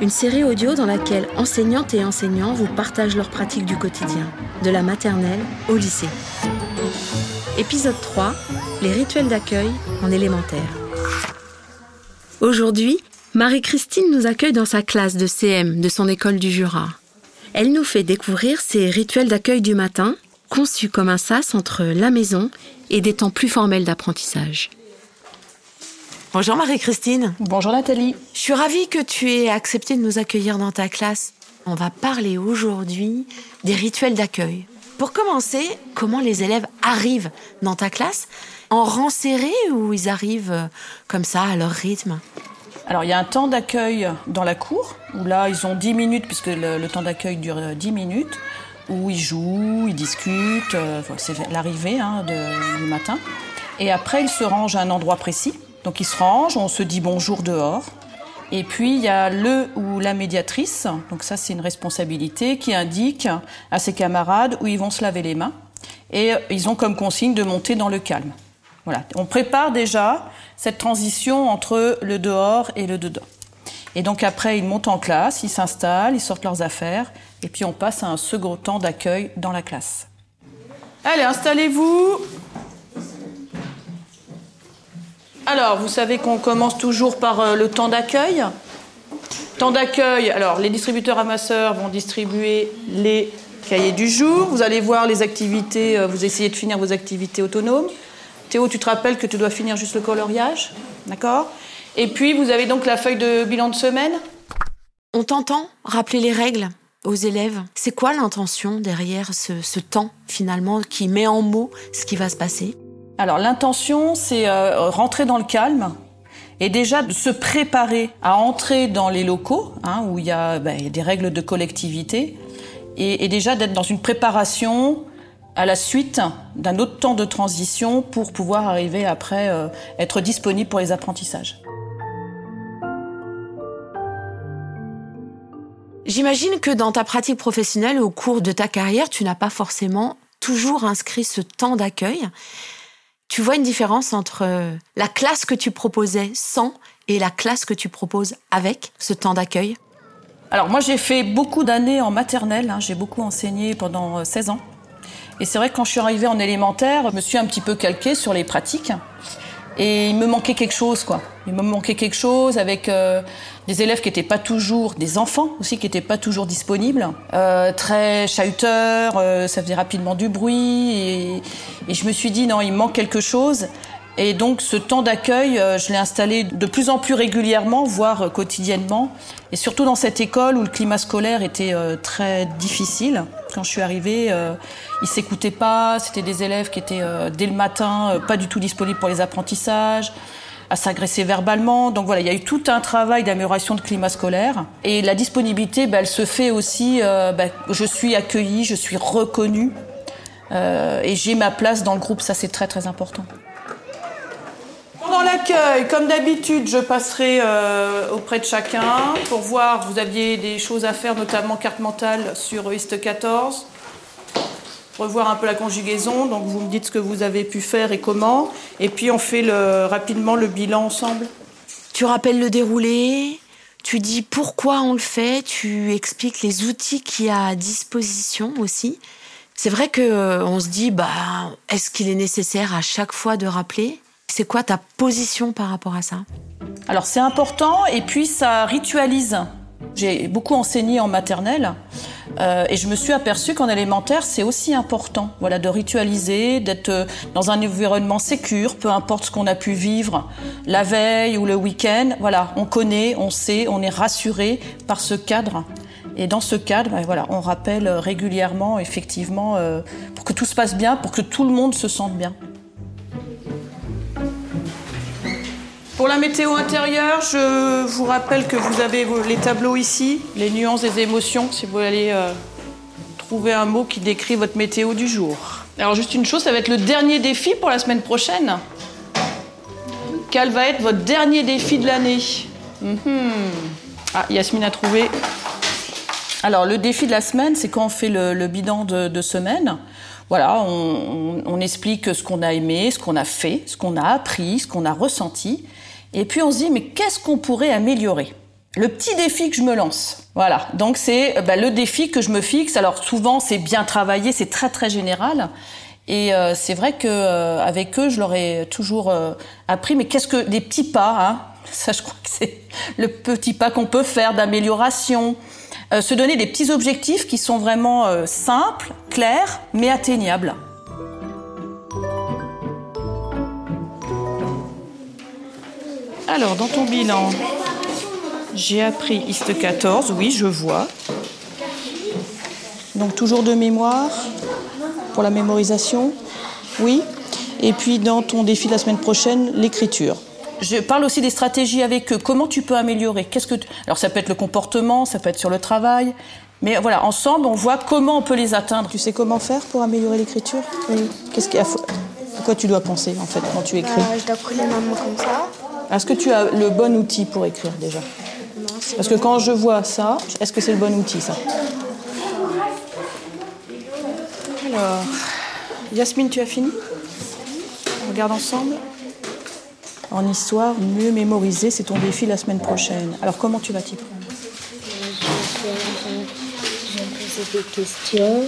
une série audio dans laquelle enseignantes et enseignants vous partagent leurs pratiques du quotidien, de la maternelle au lycée. Épisode 3, les rituels d'accueil en élémentaire. Aujourd'hui, Marie-Christine nous accueille dans sa classe de CM de son école du Jura. Elle nous fait découvrir ses rituels d'accueil du matin, conçus comme un sas entre la maison et des temps plus formels d'apprentissage. Bonjour Marie-Christine. Bonjour Nathalie. Je suis ravie que tu aies accepté de nous accueillir dans ta classe. On va parler aujourd'hui des rituels d'accueil. Pour commencer, comment les élèves arrivent dans ta classe? En rang serré ou ils arrivent euh, comme ça à leur rythme? Alors il y a un temps d'accueil dans la cour, où là ils ont 10 minutes, puisque le, temps d'accueil dure 10 euh, minutes, où ils jouent, ils discutent, euh, c'est l'arrivée hein, du matin. Et après ils se rangent à un endroit précis. Donc ils se rangent, on se dit bonjour dehors. Et puis il y a le ou la médiatrice, donc ça c'est une responsabilité, qui indique à ses camarades où ils vont se laver les mains. Et ils ont comme consigne de monter dans le calme. Voilà, on prépare déjà cette transition entre le dehors et le dedans. Et donc après, ils montent en classe, ils s'installent, ils sortent leurs affaires, et puis on passe à un second temps d'accueil dans la classe. Allez, installez-vous. Alors, vous savez qu'on commence toujours par euh, le temps d'accueil. Temps d'accueil, alors les distributeurs amasseurs vont distribuer les cahiers du jour. Vous allez voir les activités, euh, vous essayez de finir vos activités autonomes. Théo, tu te rappelles que tu dois finir juste le coloriage, d'accord? Et puis, vous avez donc la feuille de bilan de semaine. On t'entend rappeler les règles aux élèves. C'est quoi l'intention derrière ce temps, finalement, qui met en mots ce qui va se passer? Alors l'intention, c'est euh, rentrer dans le calme et déjà de se préparer à entrer dans les locaux hein, où il y, a, ben, des règles de collectivité et, déjà d'être dans une préparation à la suite d'un autre temps de transition pour pouvoir arriver après euh, être disponible pour les apprentissages. J'imagine que dans ta pratique professionnelle, au cours de ta carrière, tu n'as pas forcément toujours inscrit ce temps d'accueil. Tu vois une différence entre euh, la classe que tu proposais sans et la classe que tu proposes avec ce temps d'accueil? Alors moi j'ai fait beaucoup d'années en maternelle, hein. j'ai beaucoup enseigné pendant 16 euh, ans. Et c'est vrai que quand je suis arrivée en élémentaire, je me suis un petit peu calquée sur les pratiques. Et il me manquait quelque chose, quoi. Il me manquait quelque chose avec euh, des élèves qui n'étaient pas toujours, des enfants aussi qui n'étaient pas toujours disponibles, euh, très chahuteurs, euh, ça faisait rapidement du bruit. Et, et, je me suis dit, non, il manque quelque chose. Et donc ce temps d'accueil, je l'ai installé de plus en plus régulièrement, voire quotidiennement. Et surtout dans cette école où le climat scolaire était très difficile. Quand je suis arrivée, ils s'écoutaient pas. C'était des élèves qui étaient dès le matin pas du tout disponibles pour les apprentissages à s'agresser verbalement. Donc voilà, il y a eu tout un travail d'amélioration de climat scolaire. Et la disponibilité, bah, elle se fait aussi, bah, je suis accueillie, je suis reconnue et j'ai ma place dans le groupe. Ça, c'est très très important. Pendant l'accueil, comme d'habitude, je passerai euh, auprès de chacun pour voir, vous aviez des choses à faire, notamment carte mentale sur IST 14. Revoir un peu la conjugaison, donc vous me dites ce que vous avez pu faire et comment. Et puis on fait rapidement le bilan ensemble. Tu rappelles le déroulé, tu dis pourquoi on le fait, tu expliques les outils qu'il y a à disposition aussi. C'est vrai que euh, on se dit, bah, est-ce qu'il est nécessaire à chaque fois de rappeler? C'est quoi ta position par rapport à ça? Alors c'est important et puis ça ritualise. J'ai beaucoup enseigné en maternelle euh, et je me suis aperçue qu'en élémentaire c'est aussi important, voilà, de ritualiser, d'être euh, dans un environnement sécur, peu importe ce qu'on a pu vivre la veille ou le week-end. Voilà, on connaît, on sait, on est rassuré par ce cadre. Et dans ce cadre, ben voilà, on rappelle régulièrement, effectivement, euh, pour que tout se passe bien, pour que tout le monde se sente bien. Pour la météo intérieure, je vous rappelle que vous avez les tableaux ici, les nuances des émotions, si vous allez euh, trouver un mot qui décrit votre météo du jour. Alors juste une chose, ça va être le dernier défi pour la semaine prochaine. Quel va être votre dernier défi de l'année? Mhm. Ah, Yasmine a trouvé. Alors le défi de la semaine, c'est quand on fait le, le bilan de, semaine. Voilà, on explique ce qu'on a aimé, ce qu'on a fait, ce qu'on a appris, ce qu'on a ressenti. Et puis on se dit, mais qu'est-ce qu'on pourrait améliorer? Le petit défi que je me lance. Voilà, donc c'est euh, bah, le défi que je me fixe. Alors souvent, c'est bien travaillé, c'est très très général. Et euh, c'est vrai que euh, avec eux, je leur ai toujours appris, mais qu'est-ce que des petits pas hein? Ça, je crois que c'est le petit pas qu'on peut faire d'amélioration. Se donner des petits objectifs qui sont vraiment simples, clairs, mais atteignables. Alors, dans ton bilan, j'ai appris IST 14, oui, je vois. Donc, toujours de mémoire pour la mémorisation, oui. Et puis, dans ton défi de la semaine prochaine, l'écriture. Je parle aussi des stratégies avec eux. Comment tu peux améliorer? Qu'est-ce que tu- Alors, ça peut être le comportement, ça peut être sur le travail. Mais voilà, ensemble, on voit comment on peut les atteindre. Tu sais comment faire pour améliorer l'écriture? Oui. Qu'est-ce qu'il y a À quoi tu dois penser, en fait, quand tu écris? Euh, je dois coller ma main comme ça. Est-ce que tu as le bon outil pour écrire déjà? Non, Parce que quand je vois ça, est-ce que c'est le bon outil ça? Alors, Yasmine, tu as fini? On regarde ensemble. En histoire, mieux mémoriser, c'est ton défi la semaine prochaine. Alors comment tu vas t'y prendre? Je vais poser des questions.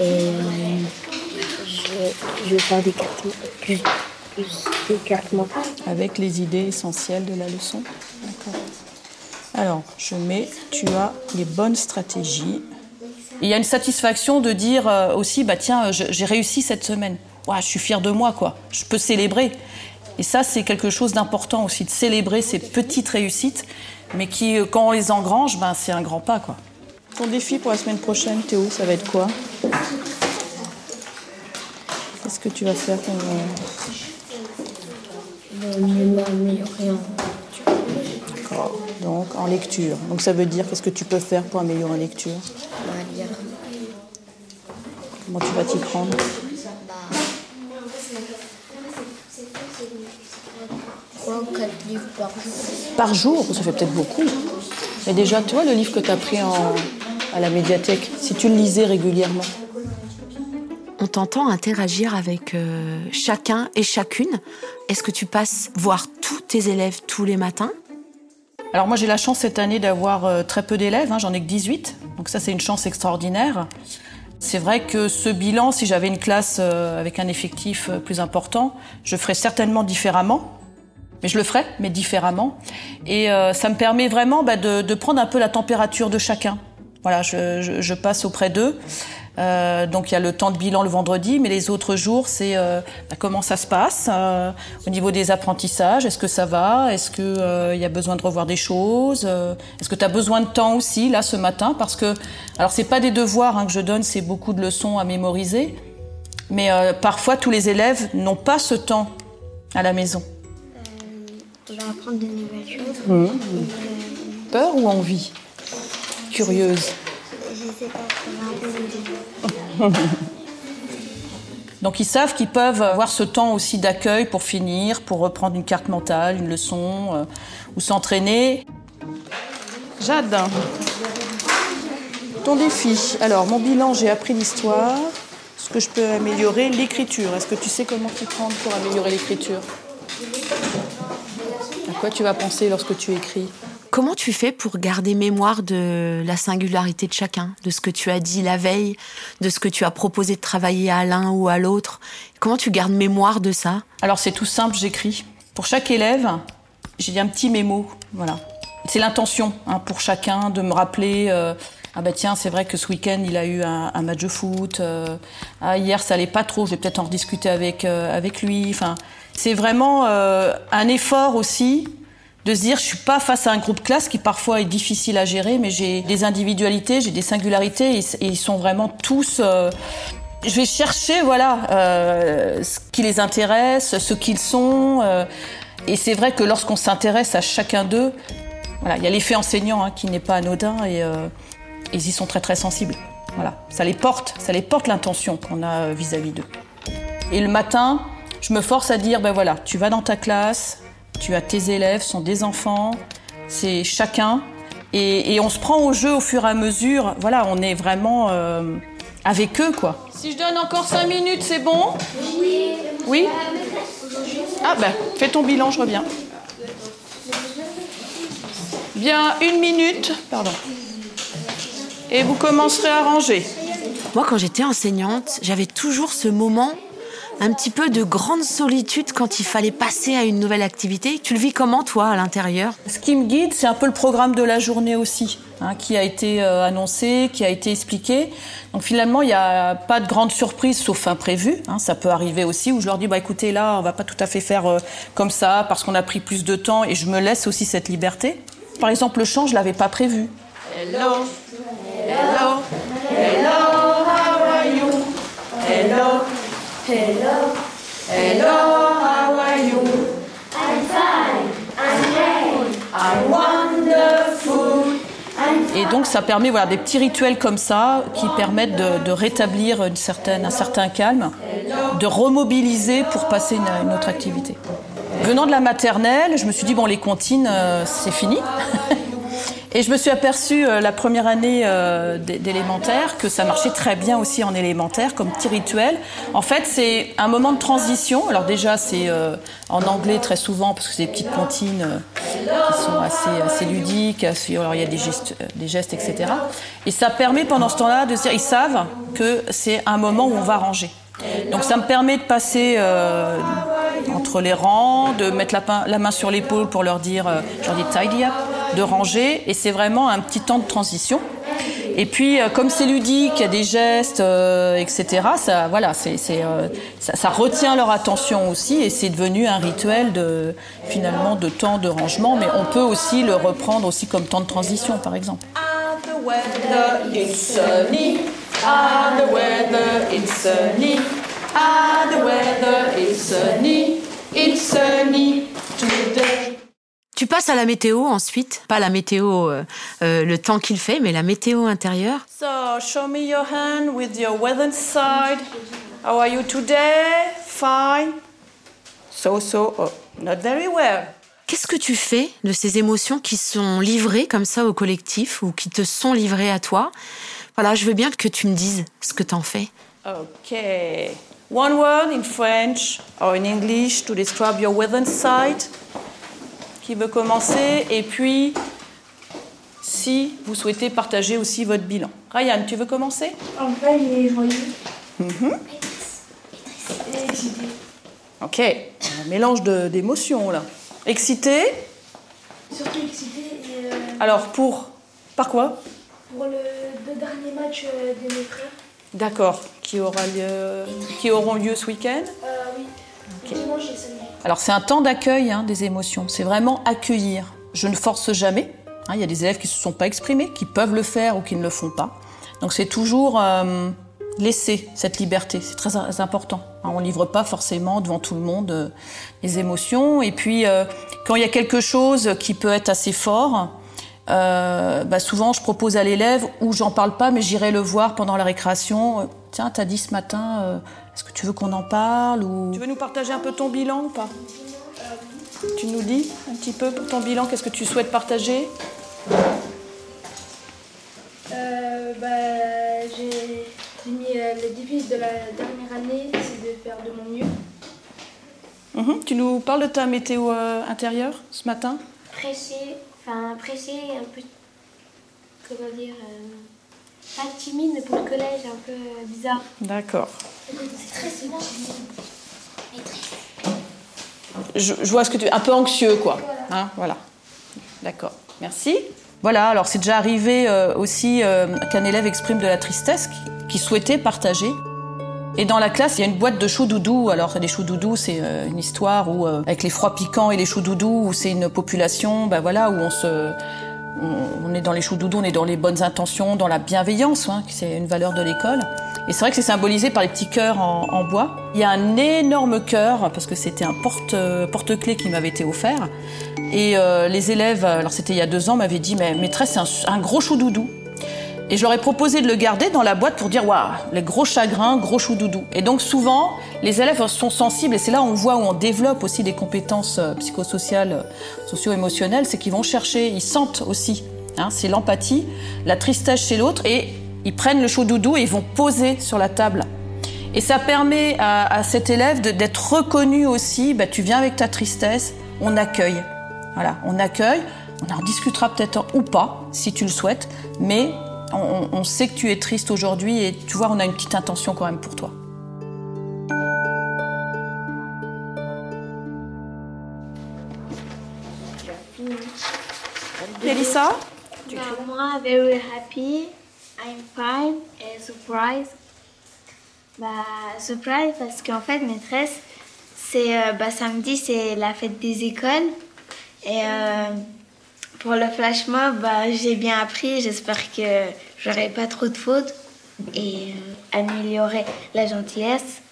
Et je, je vais faire des cartes, plus, plus des cartes mentales. Avec les idées essentielles de la leçon D'accord. Alors, je mets, tu as les bonnes stratégies. Il y a une satisfaction de dire euh, aussi, bah tiens, euh, je- j'ai réussi cette semaine. Ouah, je suis fière de moi, quoi. Je peux célébrer. Et ça, c'est quelque chose d'important aussi, de célébrer ces petites réussites, mais qui, euh, quand on les engrange, ben, c'est un grand pas, quoi. Ton défi pour la semaine prochaine, Théo, ça va être quoi? Qu'est-ce que tu vas faire comme, D'accord. Donc en lecture. Donc ça veut dire qu'est-ce que tu peux faire pour améliorer en lecture? Comment tu vas t'y prendre? Par jour. Par jour, ça fait peut-être beaucoup. Mais déjà, tu vois le livre que tu as pris à la médiathèque, si tu le lisais régulièrement. On t'entend interagir avec euh, chacun et chacune. Est-ce que tu passes voir tous tes élèves tous les matins? Alors moi j'ai la chance cette année d'avoir euh, très peu d'élèves, hein, j'en ai que 18, donc ça c'est une chance extraordinaire. C'est vrai que ce bilan, si j'avais une classe euh, avec un effectif plus important, je ferais certainement différemment. Mais je le ferais, mais différemment. Et ça me permet vraiment bah, de, prendre un peu la température de chacun. Voilà, je passe auprès d'eux. Euh, donc il y a le temps de bilan le vendredi, mais les autres jours, c'est euh, comment ça se passe euh, au niveau des apprentissages? Est-ce que ça va? Est-ce que euh, il y a besoin de revoir des choses Est-ce que tu as besoin de temps aussi là ce matin? Parce que alors c'est pas des devoirs hein, que je donne, c'est beaucoup de leçons à mémoriser. Mais parfois tous les élèves n'ont pas ce temps à la maison. Je vais apprendre de nouvelles choses. Peur ou envie? Curieuse. Donc ils savent qu'ils peuvent avoir ce temps aussi d'accueil pour finir, pour reprendre une carte mentale, une leçon, euh, ou s'entraîner. Jade, ton défi. Alors mon bilan, j'ai appris l'histoire. Ce que je peux améliorer, l'écriture. Est-ce que tu sais comment t'y prendre pour améliorer l'écriture? À quoi tu vas penser lorsque tu écris? Comment tu fais pour garder mémoire de la singularité de chacun, de ce que tu as dit la veille, de ce que tu as proposé de travailler à l'un ou à l'autre? Comment tu gardes mémoire de ça? Alors c'est tout simple, j'écris. Pour chaque élève, j'ai un petit mémo. Voilà. C'est l'intention hein, pour chacun de me rappeler. euh, ah bah tiens, c'est vrai que ce week-end il a eu un, match de foot. euh, ah hier ça allait pas trop. Je vais peut-être en rediscuter avec euh, avec lui. Enfin, c'est vraiment un effort aussi de se dire je suis pas face à un groupe classe qui parfois est difficile à gérer, mais j'ai des individualités, j'ai des singularités et, ils sont vraiment tous. euh, je vais chercher voilà euh, ce qui les intéresse, ce qu'ils sont. euh, Et c'est vrai que lorsqu'on s'intéresse à chacun d'eux, voilà, il y a l'effet enseignant hein, qui n'est pas anodin et ils y sont très très sensibles. Voilà, ça les porte, ça les porte l'intention qu'on a vis-à-vis d'eux. Et le matin, je me force à dire, ben voilà, tu vas dans ta classe, tu as tes élèves, ce sont des enfants, c'est chacun, et, et on se prend au jeu au fur et à mesure. Voilà, on est vraiment euh, avec eux, quoi. Si je donne encore cinq minutes, c'est bon? Oui. Oui Ah ben, fais ton bilan, je reviens. Bien, une minute, pardon. Et vous commencerez à ranger. Moi, quand j'étais enseignante, j'avais toujours ce moment un petit peu de grande solitude quand il fallait passer à une nouvelle activité. Tu le vis comment, toi, à l'intérieur? Ce qui me guide, c'est un peu le programme de la journée aussi, hein, qui a été euh, annoncé, qui a été expliqué. Donc finalement, il n'y a pas de grande surprise, sauf imprévu. Hein, ça peut arriver aussi, où je leur dis, bah écoutez, là, on va pas tout à fait faire euh, comme ça, parce qu'on a pris plus de temps, et je me laisse aussi cette liberté. Par exemple, le chant, je l'avais pas prévu. Hello, hello, hello, how are you? Hello. Hello. Hello, how are you? I'm fine. I'm great. I'm wonderful. Et donc ça permet voilà, des petits rituels comme ça qui permettent de, de rétablir une certaine, un certain calme, de remobiliser pour passer une, une, autre activité. Venant de la maternelle, je me suis dit, bon, les comptines, euh, c'est fini. Et je me suis aperçue euh, la première année euh, d'élémentaire que ça marchait très bien aussi en élémentaire comme petit rituel. En fait, c'est un moment de transition. Alors déjà, c'est euh, en anglais très souvent parce que c'est des petites comptines qui sont assez, assez ludiques. Alors il y a des gestes, des gestes, etc. Et ça permet pendant ce temps-là de dire, ils savent que c'est un moment où on va ranger. Donc ça me permet de passer entre les rangs, de mettre la, main sur l'épaule pour leur dire, euh, je leur dis tidy up, de ranger, et c'est vraiment un petit temps de transition. Et puis, euh, comme c'est ludique, il y a des gestes, euh, etc. Ça, voilà, euh, ça, retient leur attention aussi, et c'est devenu un rituel de finalement de temps de rangement. Mais on peut aussi le reprendre aussi comme temps de transition, par exemple. Tu passes à la météo ensuite, pas la météo, euh, euh, le temps qu'il fait, mais la météo intérieure? So, show me your hand with your weather side. How are you today? Fine. So, so, oh, not very well. Qu'est-ce que tu fais de ces émotions qui sont livrées comme ça au collectif ou qui te sont livrées à toi? Voilà, je veux bien que tu me dises ce que t'en fais. Okay. One word in French or in English to describe your weather side qui veut commencer Et puis, si vous souhaitez partager aussi votre bilan. Ryan, tu veux commencer? En fait, il est joyeux. Mm -hmm. Et excité. Ok, un mélange d'émotions là. Excité? Surtout excité. Et, euh, Alors, pour. Par quoi? Pour le deux derniers matchs euh, de mes frères. D'accord, qui, aura lieu, qui auront lieu ce week-end? Euh, Oui, okay. dimanche et samedi. Alors c'est un temps d'accueil hein, des émotions, c'est vraiment accueillir. Je ne force jamais. Hein, il y a des élèves qui ne se sont pas exprimés, qui peuvent le faire ou qui ne le font pas. Donc c'est toujours euh, laisser cette liberté, c'est très important. Hein, on ne livre pas forcément devant tout le monde euh, les émotions. Et puis euh, quand il y a quelque chose qui peut être assez fort, euh, bah souvent je propose à l'élève ou j'en parle pas mais j'irai le voir pendant la récréation. Tiens, t'as dit ce matin, euh, est-ce que tu veux qu'on en parle ou... Tu veux nous partager un peu ton bilan ou pas Tu nous dis un petit peu pour ton bilan, qu'est-ce que tu souhaites partager? Euh, bah, J'ai mis euh, le défi de la dernière année, c'est de faire de mon mieux. Mmh. Tu nous parles de ta météo euh, intérieure ce matin? Pressée, enfin pressée, un peu, comment dire, euh, pas timide, mais pour le collège, un peu bizarre. D'accord. C'est très souvent. Je, je, vois ce que tu... Un peu anxieux, quoi. Voilà. Hein, voilà. D'accord. Merci. Voilà, alors c'est déjà arrivé euh, aussi euh, qu'un élève exprime de la tristesse qui, qui souhaitait partager. Et dans la classe, il y a une boîte de choux doudous. Alors, les choux doudous, c'est euh, une histoire où, avec les froids piquants et les choux doudous, où c'est une population, ben voilà, où on se, on, est dans les choux doudous, on est dans les bonnes intentions, dans la bienveillance, hein, c'est une valeur de l'école. Et c'est vrai que c'est symbolisé par les petits cœurs en, bois. Il y a un énorme cœur, parce que c'était un porte, porte-clés qui m'avait été offert. Et euh, les élèves, alors c'était il y a deux ans, m'avaient dit, mais maîtresse, c'est un, gros chou doudou. Et je leur ai proposé de le garder dans la boîte pour dire, waouh, les gros chagrins, gros chou doudou. Et donc souvent, les élèves sont sensibles, et c'est là où on voit où on développe aussi des compétences euh, psychosociales, euh, socio-émotionnelles, c'est qu'ils vont chercher, ils sentent aussi. Hein, c'est l'empathie, la tristesse chez l'autre, et ils prennent le chou doudou et ils vont poser sur la table. Et ça permet à, cet élève d'être reconnu aussi, bah, tu viens avec ta tristesse, on accueille. Voilà, on accueille, on en discutera peut-être ou pas, si tu le souhaites, mais on, on sait que tu es triste aujourd'hui et tu vois, on a une petite intention quand même pour toi. Elisa? Bah, Moi, very happy, I'm fine et surprise. Bah, surprise parce qu'en fait, maîtresse, c'est euh, bah, samedi, c'est la fête des écoles. Et euh, pour le flash mob, bah, j'ai bien appris. J'espère que j'aurai pas trop de fautes et euh, améliorer la gentillesse.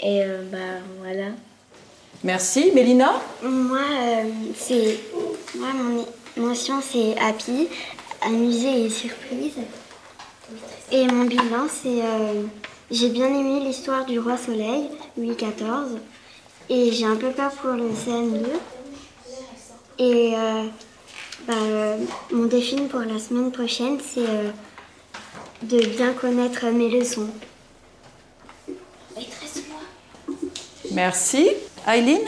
Et bah voilà. Merci. Mélina? Moi, c'est moi mon émotion c'est happy, amusé et surprise. Et mon bilan, c'est euh, j'ai bien aimé l'histoire du roi soleil, Louis XIV, et j'ai un peu peur pour le CM2. Et euh, bah, mon défi pour la semaine prochaine, c'est euh, de bien connaître mes leçons. Merci. Aileen?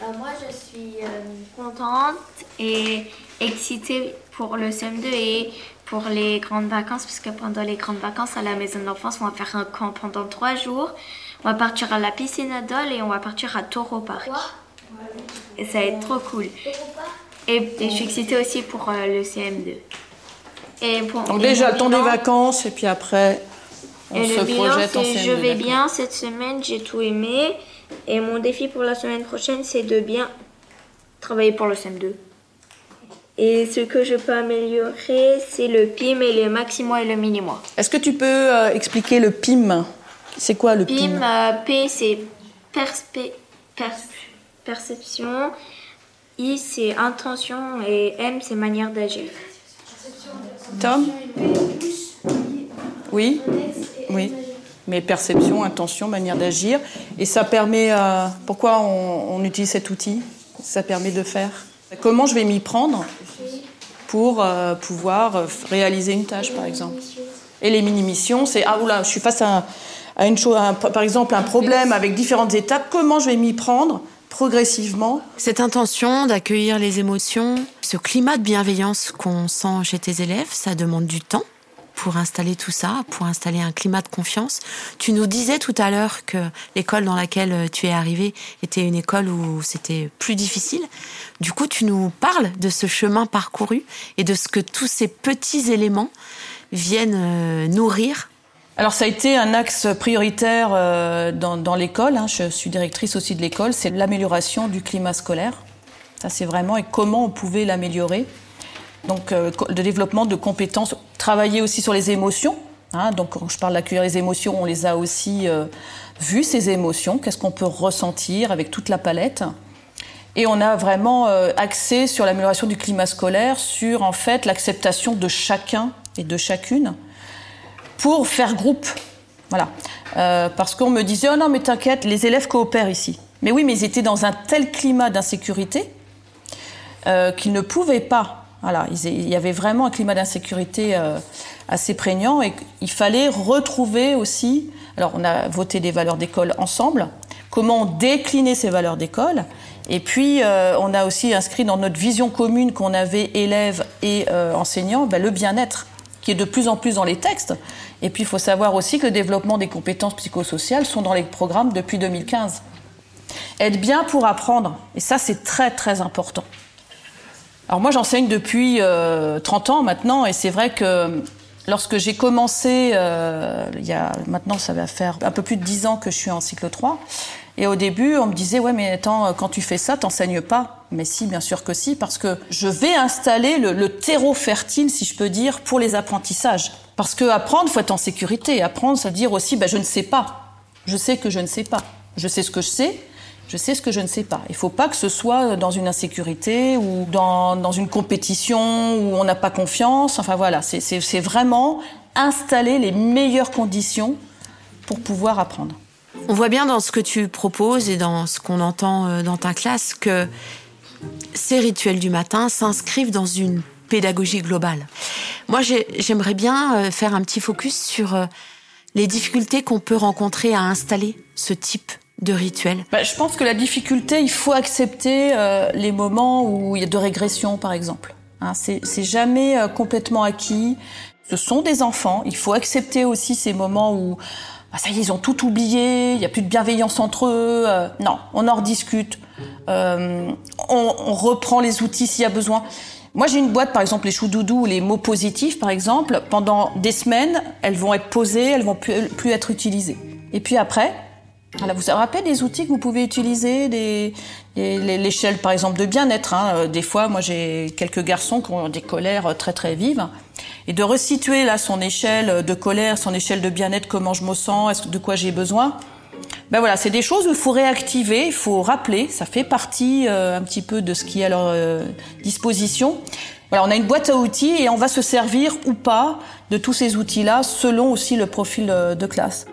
Bah, Moi, je suis contente et excitée pour le CM2 et pour les grandes vacances, parce que pendant les grandes vacances à la maison d'enfance, on va faire un camp pendant trois jours. On va partir à la piscine Adol et on va partir à Taureau Park. Et ça va être trop cool. Et, je suis excitée aussi pour euh, le CM2. Et pour, Donc déjà, temps des vacances et puis après, on se projette en CM2. Je vais bien cette semaine, j'ai tout aimé. Et mon défi pour la semaine prochaine, c'est de bien travailler pour le CM2. Et ce que je peux améliorer, c'est le PIM et le maximo et le minimo. Est-ce que tu peux euh, expliquer le PIM C'est quoi le PIM PIM, euh, P, c'est perception. I, c'est intention. Et M, c'est manière d'agir. Tom Oui Oui. Mais perception, intention, manière d'agir. Et ça permet. Euh, pourquoi on, utilise cet outil? Ça permet de faire? Comment je vais m'y prendre pour euh, pouvoir euh, réaliser une tâche, par exemple? Et les mini-missions, c'est ah oula, je suis face à, une chose, par exemple un problème avec différentes étapes. Comment je vais m'y prendre progressivement Cette intention d'accueillir les émotions, ce climat de bienveillance qu'on sent chez tes élèves, ça demande du temps pour installer tout ça, pour installer un climat de confiance. Tu nous disais tout à l'heure que l'école dans laquelle tu es arrivé était une école où c'était plus difficile. Du coup, tu nous parles de ce chemin parcouru et de ce que tous ces petits éléments viennent euh, nourrir alors ça a été un axe prioritaire euh, dans, l'école, hein. je suis directrice aussi de l'école, c'est l'amélioration du climat scolaire. Ça c'est vraiment et comment on pouvait l'améliorer. Donc, euh, le développement de compétences, travailler aussi sur les émotions. Hein, donc, quand je parle d'accueillir les émotions, on les a aussi euh, vues, ces émotions. Qu'est-ce qu'on peut ressentir avec toute la palette? Et on a vraiment euh, axé sur l'amélioration du climat scolaire, sur en fait l'acceptation de chacun et de chacune pour faire groupe. Voilà. parce qu'on me disait, oh non, mais t'inquiète, les élèves coopèrent ici. Mais oui, mais ils étaient dans un tel climat d'insécurité qu'ils ne pouvaient pas voilà, il y avait vraiment un climat d'insécurité euh, assez prégnant et il fallait retrouver aussi. Alors, on a voté des valeurs d'école ensemble. Comment décliner ces valeurs d'école Et puis, euh, on a aussi inscrit dans notre vision commune qu'on avait élèves et euh, enseignants ben, le bien-être, qui est de plus en plus dans les textes. Et puis, il faut savoir aussi que le développement des compétences psychosociales sont dans les programmes depuis 2015. Être bien pour apprendre, et ça, c'est très très important. Alors moi j'enseigne depuis 30 euh, ans maintenant et c'est vrai que lorsque j'ai commencé, euh, il y a maintenant ça va faire un peu plus de 10 ans que je suis en cycle 3 et au début on me disait ouais mais attends quand tu fais ça t'enseignes pas mais si bien sûr que si parce que je vais installer le, terreau fertile si je peux dire pour les apprentissages parce que apprendre faut être en sécurité apprendre ça veut dire aussi bah, je ne sais pas Je sais que je ne sais pas. Je sais ce que je sais, je sais ce que je ne sais pas. Il ne faut pas que ce soit dans une insécurité ou dans, dans une compétition où on n'a pas confiance. Enfin voilà, c'est vraiment installer les meilleures conditions pour pouvoir apprendre. On voit bien dans ce que tu proposes et dans ce qu'on entend euh, dans ta classe que ces rituels du matin s'inscrivent dans une pédagogie globale. Moi, j'aimerais bien euh, faire un petit focus sur euh, les difficultés qu'on peut rencontrer à installer ce type de rituel bah, Je pense que la difficulté, il faut accepter les moments où il y a de régression, par exemple. Hein, c'est jamais complètement acquis. Ce sont des enfants. Il faut accepter aussi ces moments où ah, ça y est, ils ont tout oublié, il n'y a plus de bienveillance entre eux. Euh, non, on en rediscute. Euh, on, on, reprend les outils s'il y a besoin. Moi, j'ai une boîte, par exemple, les choux doudous ou les mots positifs, par exemple. Pendant des semaines, elles vont être posées, elles vont plus, plus être utilisées. Et puis après, voilà, vous vous rappelez des outils que vous pouvez utiliser, des, l'échelle par exemple de bien-être. Hein. Euh, des fois, moi j'ai quelques garçons qui ont des colères très très vives et de resituer là son échelle de colère, son échelle de bien-être, comment je me sens, de quoi j'ai besoin. Ben voilà, c'est des choses où il faut réactiver, il faut rappeler, ça fait partie euh, un petit peu de ce qui est à leur euh, disposition. Voilà, on a une boîte à outils et on va se servir ou pas de tous ces outils-là selon aussi le profil euh, de classe.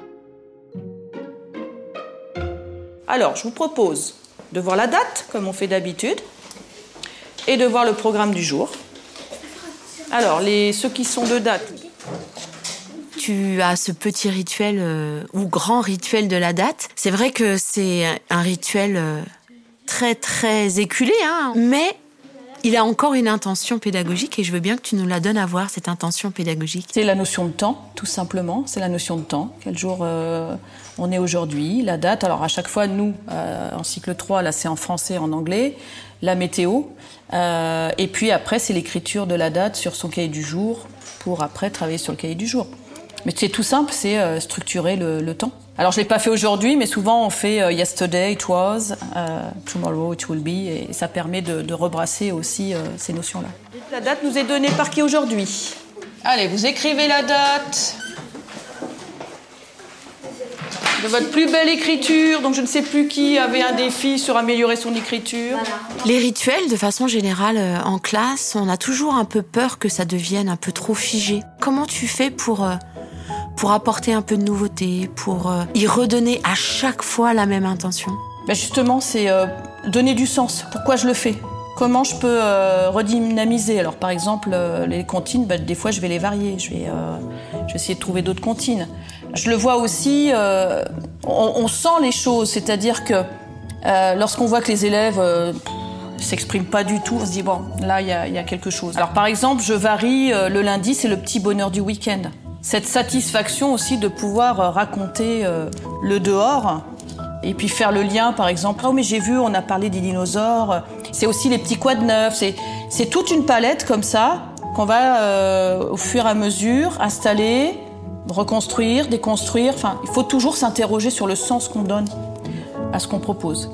Alors, je vous propose de voir la date, comme on fait d'habitude, et de voir le programme du jour. Alors, les, ceux qui sont de date. Tu as ce petit rituel euh, ou grand rituel de la date. C'est vrai que c'est un rituel euh, très très éculé, hein, mais il a encore une intention pédagogique et je veux bien que tu nous la donnes à voir, cette intention pédagogique. C'est la notion de temps, tout simplement. C'est la notion de temps. Quel jour euh, on est aujourd'hui, la date. Alors à chaque fois, nous, en cycle 3, là c'est en français et en anglais la météo. Euh, et puis après, c'est l'écriture de la date sur son cahier du jour pour après travailler sur le cahier du jour. Mais c'est tout simple, c'est euh, structurer le, temps. Alors je l'ai pas fait aujourd'hui, mais souvent on fait euh, yesterday it was, tomorrow it will be, et ça permet de, de rebrasser aussi ces notions-là. La date nous est donnée par qui aujourd'hui? Allez, vous écrivez la date de votre plus belle écriture. Donc je ne sais plus qui avait un défi sur améliorer son écriture. Les rituels, de façon générale, euh, en classe, on a toujours un peu peur que ça devienne un peu trop figé. Comment tu fais pour, euh, pour apporter un peu de nouveauté, pour euh, y redonner à chaque fois la même intention? Ben Justement, c'est donner du sens. Pourquoi je le fais? Comment je peux redynamiser? Alors par exemple, les comptines, ben, des fois je vais les varier. Je vais, je vais essayer de trouver d'autres comptines. Je le vois aussi, euh, on, sent les choses, c'est-à-dire que euh, lorsqu'on voit que les élèves euh, s'expriment pas du tout, on se dit bon, là il y, a, quelque chose. Alors par exemple, je varie le lundi, c'est le petit bonheur du week-end. Cette satisfaction aussi de pouvoir raconter le dehors et puis faire le lien, par exemple. Oh mais j'ai vu, on a parlé des dinosaures. C'est aussi les petits quads neufs. C'est toute une palette comme ça qu'on va au fur et à mesure installer reconstruire, déconstruire. Enfin, il faut toujours s'interroger sur le sens qu'on donne à ce qu'on propose.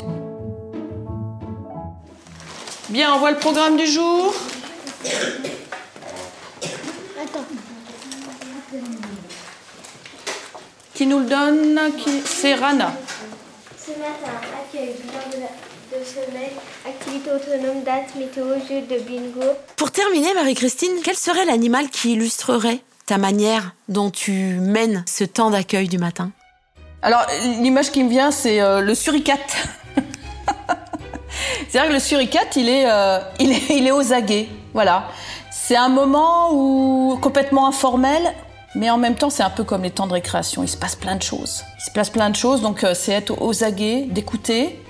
Bien, on voit le programme du jour. Qui nous le donne? C'est Rana. Ce matin, accueil, bilan de, sommeil, activité autonome, date, météo, jeu de bingo. Pour terminer, Marie-Christine, quel serait l'animal qui illustrerait? Ta manière dont tu mènes ce temps d'accueil du matin Alors, l'image qui me vient, c'est euh, le suricate. c'est vrai que le suricate, il est, euh, il est, il est aux aguets. Voilà. C'est un moment où complètement informel, mais en même temps, c'est un peu comme les temps de récréation. Il se passe plein de choses. Il se passe plein de choses, donc euh, c'est être aux aguets, d'écouter,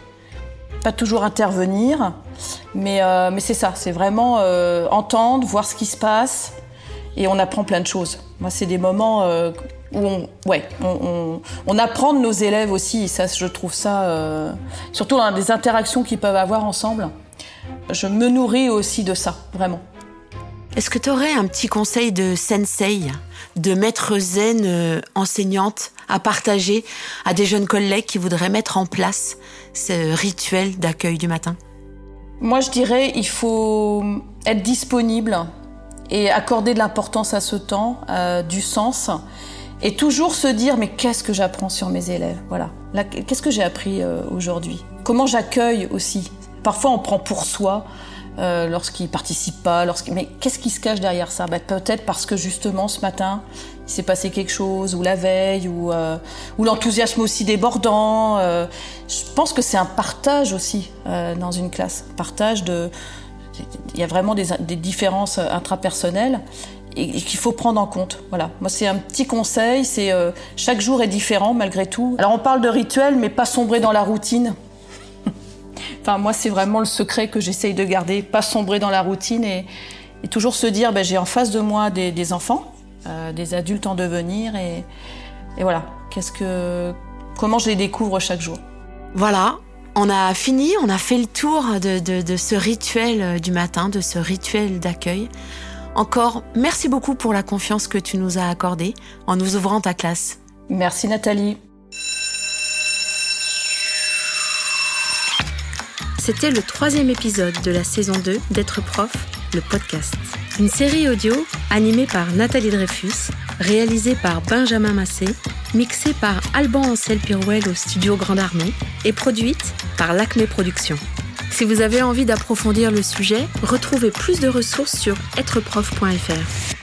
pas toujours intervenir, mais, mais c'est ça. C'est vraiment entendre, voir ce qui se passe, et on apprend plein de choses. Moi, c'est des moments euh, où on, ouais, on, on, apprend de nos élèves aussi. ça, je trouve ça, euh, surtout dans des interactions qu'ils peuvent avoir ensemble. Je me nourris aussi de ça, vraiment. Est-ce que tu aurais un petit conseil de sensei, de maître zen euh, enseignante à partager à des jeunes collègues qui voudraient mettre en place ce rituel d'accueil du matin? Moi, je dirais il faut être disponible et accorder de l'importance à ce temps, euh, du sens, Et toujours se dire, mais qu'est-ce que j'apprends sur mes élèves? Voilà. Qu'est-ce que j'ai appris euh, aujourd'hui? Comment j'accueille aussi? Parfois, on prend pour soi euh, lorsqu'ils participent pas. Mais qu'est-ce qui se cache derrière ça? Ben, Peut-être parce que justement, ce matin, il s'est passé quelque chose, ou la veille, ou, euh, ou l'enthousiasme aussi débordant. Je pense que c'est un partage aussi dans une classe. Partage de. Il y a vraiment des, différences intrapersonnelles et, qu'il faut prendre en compte. Voilà. Moi, c'est un petit conseil. C'est chaque jour est différent malgré tout. Alors, on parle de rituel, mais pas sombrer dans la routine. enfin, moi, c'est vraiment le secret que j'essaye de garder. Pas sombrer dans la routine et, et toujours se dire, ben, j'ai en face de moi des, enfants euh, des adultes en devenir et, voilà, qu'est-ce que, comment je les découvre chaque jour? Voilà, on a fini, on a fait le tour de, de ce rituel euh, du matin, de ce rituel d'accueil. Encore, merci beaucoup pour la confiance que tu nous as accordée en nous ouvrant ta classe. Merci Nathalie. C'était le troisième épisode de la saison 2 d'être prof, le podcast. Une série audio animée par Nathalie Dreyfus, réalisée par Benjamin Massé, mixée par Alban Ancel Pirouel au studio Grande Armée et produite par l'Acme Productions. Si vous avez envie d'approfondir le sujet, retrouvez plus de ressources sur êtreprof.fr.